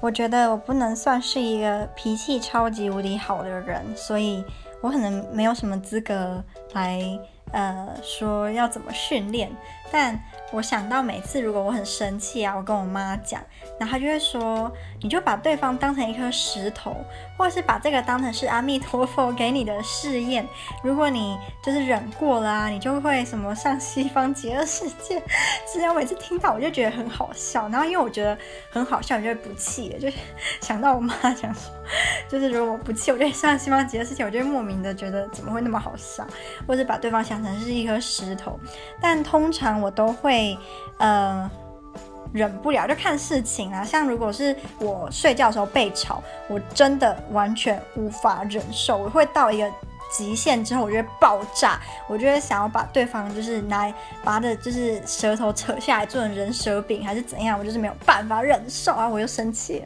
我觉得我不能算是一个脾气超级无敌好的人，所以我可能没有什么资格来呃说要怎么训练，但。我想到每次如果我很生气啊，我跟我妈讲，然后她就会说，你就把对方当成一颗石头，或是把这个当成是阿弥陀佛给你的试验。如果你就是忍过了啊，你就会什么上西方极乐世界。只要每次听到我就觉得很好笑，然后因为我觉得很好笑，我就会不气。就是想到我妈讲说，就是如果我不气，我就上西方极乐世界，我就会莫名的觉得怎么会那么好笑，或者把对方想成是一颗石头。但通常我都会。呃，忍不了就看事情啊。像如果是我睡觉的时候被吵，我真的完全无法忍受，我会到一个极限之后，我就会爆炸，我就会想要把对方就是拿把他的就是舌头扯下来做成人蛇饼还是怎样，我就是没有办法忍受啊，我又生气了。